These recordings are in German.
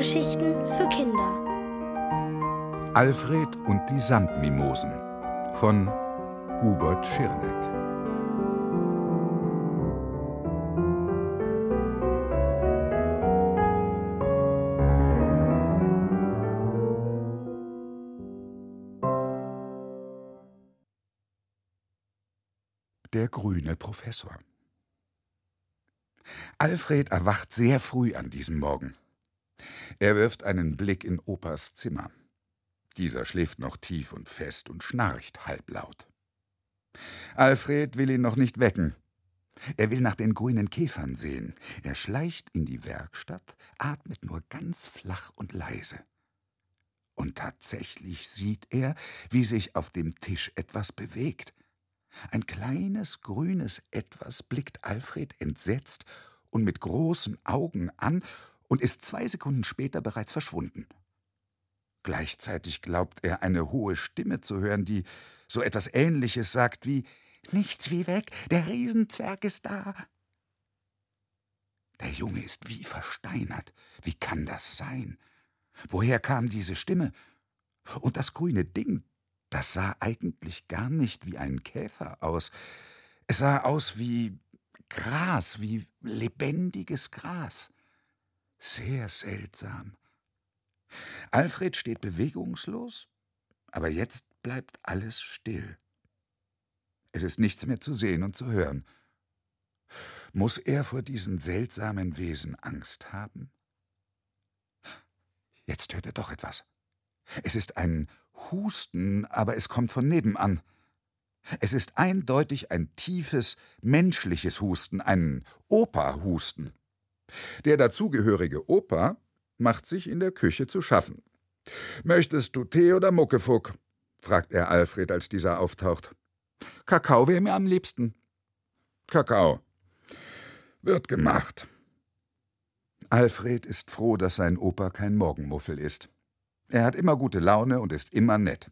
Hörgeschichten für Kinder. Alfred und die Sandmimosen von Hubert Schirneck. Der grüne Professor. Alfred erwacht sehr früh an diesem Morgen. Er wirft einen Blick in Opas Zimmer. Dieser schläft noch tief und fest und schnarcht halblaut. Alfred will ihn noch nicht wecken. Er will nach den grünen Käfern sehen. Er schleicht in die Werkstatt, atmet nur ganz flach und leise. Und tatsächlich sieht er, wie sich auf dem Tisch etwas bewegt. Ein kleines grünes Etwas blickt Alfred entsetzt und mit großen Augen an und ist zwei Sekunden später bereits verschwunden. Gleichzeitig glaubt er, eine hohe Stimme zu hören, die so etwas Ähnliches sagt wie Nichts wie weg, der Riesenzwerg ist da. Der Junge ist wie versteinert. Wie kann das sein? Woher kam diese Stimme? Und das grüne Ding, das sah eigentlich gar nicht wie ein Käfer aus. Es sah aus wie Gras, wie lebendiges Gras. Sehr seltsam. Alfred steht bewegungslos, aber jetzt bleibt alles still. Es ist nichts mehr zu sehen und zu hören. Muss er vor diesen seltsamen Wesen Angst haben? Jetzt hört er doch etwas. Es ist ein Husten, aber es kommt von nebenan. Es ist eindeutig ein tiefes, menschliches Husten, ein Operhusten. Der dazugehörige Opa macht sich in der Küche zu schaffen. Möchtest du Tee oder Muckefuck? fragt er Alfred, als dieser auftaucht. Kakao wäre mir am liebsten. Kakao. Wird gemacht. Alfred ist froh, dass sein Opa kein Morgenmuffel ist. Er hat immer gute Laune und ist immer nett.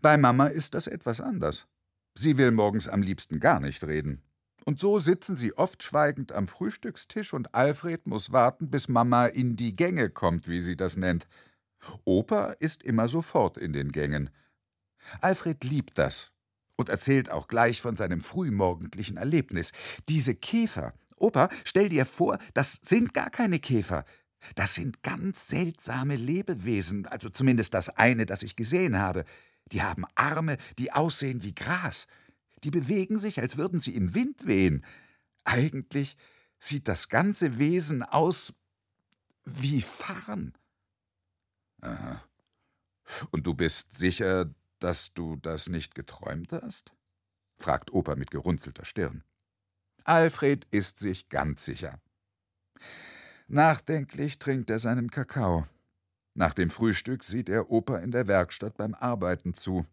Bei Mama ist das etwas anders. Sie will morgens am liebsten gar nicht reden. Und so sitzen sie oft schweigend am Frühstückstisch und Alfred muss warten, bis Mama in die Gänge kommt, wie sie das nennt. Opa ist immer sofort in den Gängen. Alfred liebt das und erzählt auch gleich von seinem frühmorgendlichen Erlebnis. Diese Käfer. Opa, stell dir vor, das sind gar keine Käfer. Das sind ganz seltsame Lebewesen, also zumindest das eine, das ich gesehen habe. Die haben Arme, die aussehen wie Gras. Die bewegen sich, als würden sie im Wind wehen. Eigentlich sieht das ganze Wesen aus wie Farn. Aha. Und du bist sicher, dass du das nicht geträumt hast? fragt Opa mit gerunzelter Stirn. Alfred ist sich ganz sicher. Nachdenklich trinkt er seinen Kakao. Nach dem Frühstück sieht er Opa in der Werkstatt beim Arbeiten zu.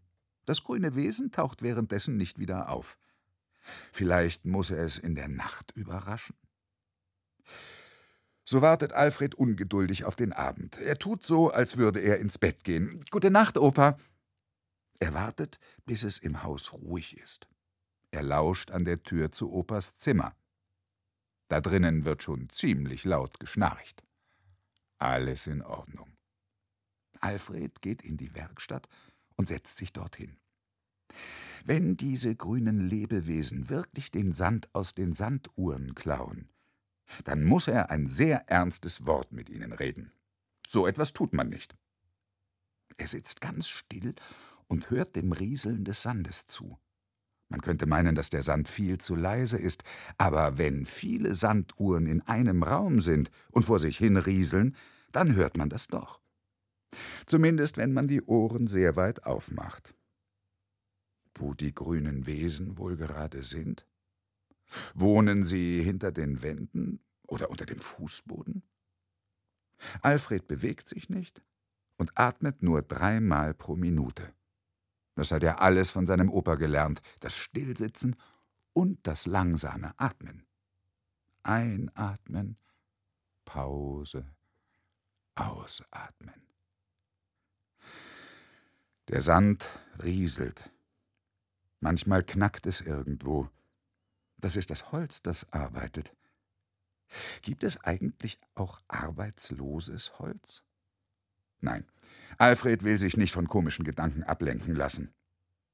Das grüne Wesen taucht währenddessen nicht wieder auf. Vielleicht muss er es in der Nacht überraschen. So wartet Alfred ungeduldig auf den Abend. Er tut so, als würde er ins Bett gehen. Gute Nacht, Opa. Er wartet, bis es im Haus ruhig ist. Er lauscht an der Tür zu Opas Zimmer. Da drinnen wird schon ziemlich laut geschnarcht. Alles in Ordnung. Alfred geht in die Werkstatt und setzt sich dorthin. Wenn diese grünen Lebewesen wirklich den Sand aus den Sanduhren klauen, dann muss er ein sehr ernstes Wort mit ihnen reden. So etwas tut man nicht. Er sitzt ganz still und hört dem Rieseln des Sandes zu. Man könnte meinen, dass der Sand viel zu leise ist, aber wenn viele Sanduhren in einem Raum sind und vor sich hin rieseln, dann hört man das doch. Zumindest wenn man die Ohren sehr weit aufmacht. Wo die grünen Wesen wohl gerade sind? Wohnen sie hinter den Wänden oder unter dem Fußboden? Alfred bewegt sich nicht und atmet nur dreimal pro Minute. Das hat er alles von seinem Opa gelernt, das Stillsitzen und das langsame Atmen. Einatmen, Pause, ausatmen. Der Sand rieselt. Manchmal knackt es irgendwo. Das ist das Holz, das arbeitet. Gibt es eigentlich auch arbeitsloses Holz? Nein, Alfred will sich nicht von komischen Gedanken ablenken lassen.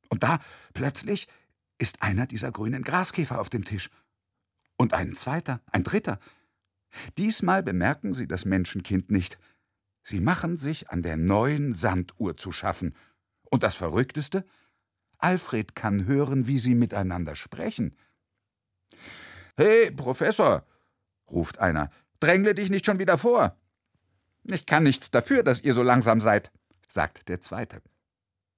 Und da plötzlich ist einer dieser grünen Graskäfer auf dem Tisch. Und ein zweiter, ein dritter. Diesmal bemerken sie das Menschenkind nicht. Sie machen sich an der neuen Sanduhr zu schaffen. Und das Verrückteste? Alfred kann hören, wie sie miteinander sprechen. Hey, Professor, ruft einer, drängle dich nicht schon wieder vor. Ich kann nichts dafür, dass ihr so langsam seid, sagt der Zweite.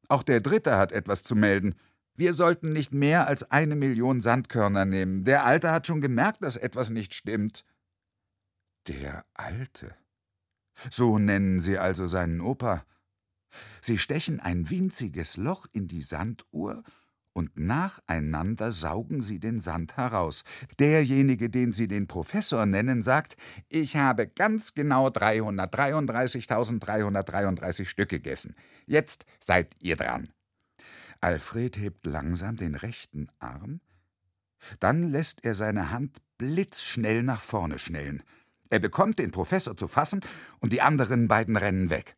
Auch der Dritte hat etwas zu melden. Wir sollten nicht mehr als eine Million Sandkörner nehmen. Der Alte hat schon gemerkt, dass etwas nicht stimmt. Der Alte. So nennen sie also seinen Opa. Sie stechen ein winziges Loch in die Sanduhr und nacheinander saugen sie den Sand heraus. Derjenige, den sie den Professor nennen, sagt, ich habe ganz genau 333.333 Stück gegessen. Jetzt seid ihr dran. Alfred hebt langsam den rechten Arm, dann lässt er seine Hand blitzschnell nach vorne schnellen. Er bekommt den Professor zu fassen und die anderen beiden rennen weg.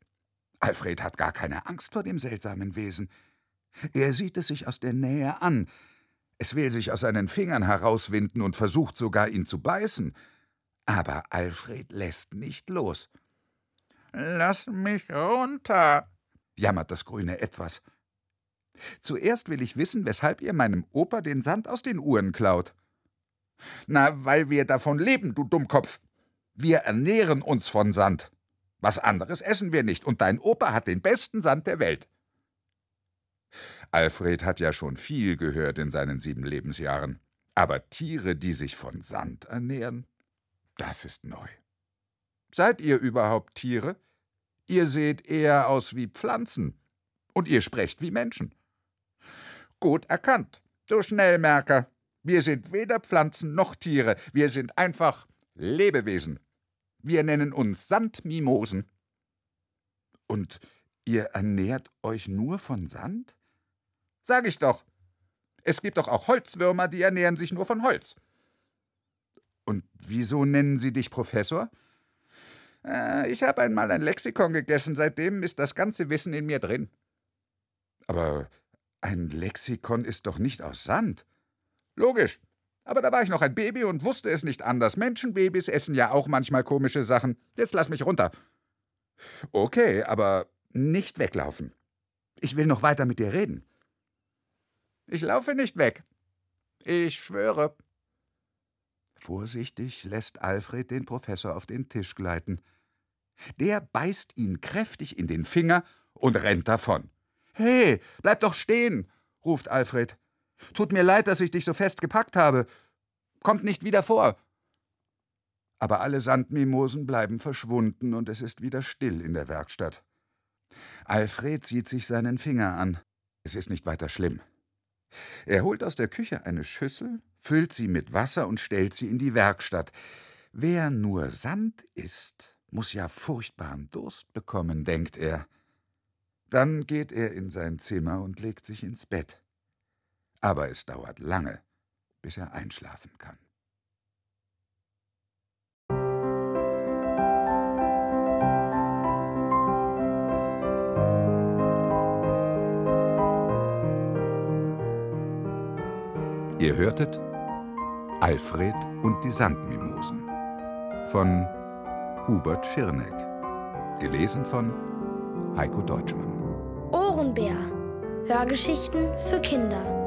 Alfred hat gar keine Angst vor dem seltsamen Wesen. Er sieht es sich aus der Nähe an. Es will sich aus seinen Fingern herauswinden und versucht sogar, ihn zu beißen. Aber Alfred lässt nicht los. Lass mich runter, jammert das grüne Etwas. Zuerst will ich wissen, weshalb ihr meinem Opa den Sand aus den Uhren klaut. Na, weil wir davon leben, du Dummkopf. Wir ernähren uns von Sand. Was anderes essen wir nicht, und dein Opa hat den besten Sand der Welt. Alfred hat ja schon viel gehört in seinen sieben Lebensjahren. Aber Tiere, die sich von Sand ernähren, das ist neu. Seid ihr überhaupt Tiere? Ihr seht eher aus wie Pflanzen. Und ihr sprecht wie Menschen. Gut erkannt, du Schnellmerker. Wir sind weder Pflanzen noch Tiere. Wir sind einfach Lebewesen. Wir nennen uns Sandmimosen. Und ihr ernährt euch nur von Sand? Sag ich doch. Es gibt doch auch Holzwürmer, die ernähren sich nur von Holz. Und wieso nennen sie dich Professor? Äh, ich habe einmal ein Lexikon gegessen, seitdem ist das ganze Wissen in mir drin. Aber ein Lexikon ist doch nicht aus Sand. Logisch. Aber da war ich noch ein Baby und wusste es nicht anders. Menschenbabys essen ja auch manchmal komische Sachen. Jetzt lass mich runter. Okay, aber nicht weglaufen. Ich will noch weiter mit dir reden. Ich laufe nicht weg. Ich schwöre. Vorsichtig lässt Alfred den Professor auf den Tisch gleiten. Der beißt ihn kräftig in den Finger und rennt davon. He, bleib doch stehen, ruft Alfred. Tut mir leid, dass ich dich so fest gepackt habe. Kommt nicht wieder vor. Aber alle Sandmimosen bleiben verschwunden und es ist wieder still in der Werkstatt. Alfred sieht sich seinen Finger an. Es ist nicht weiter schlimm. Er holt aus der Küche eine Schüssel, füllt sie mit Wasser und stellt sie in die Werkstatt. Wer nur Sand isst, muss ja furchtbaren Durst bekommen, denkt er. Dann geht er in sein Zimmer und legt sich ins Bett. Aber es dauert lange, bis er einschlafen kann. Ihr hörtet Alfred und die Sandmimosen von Hubert Schirneck. Gelesen von Heiko Deutschmann. Ohrenbär. Hörgeschichten für Kinder.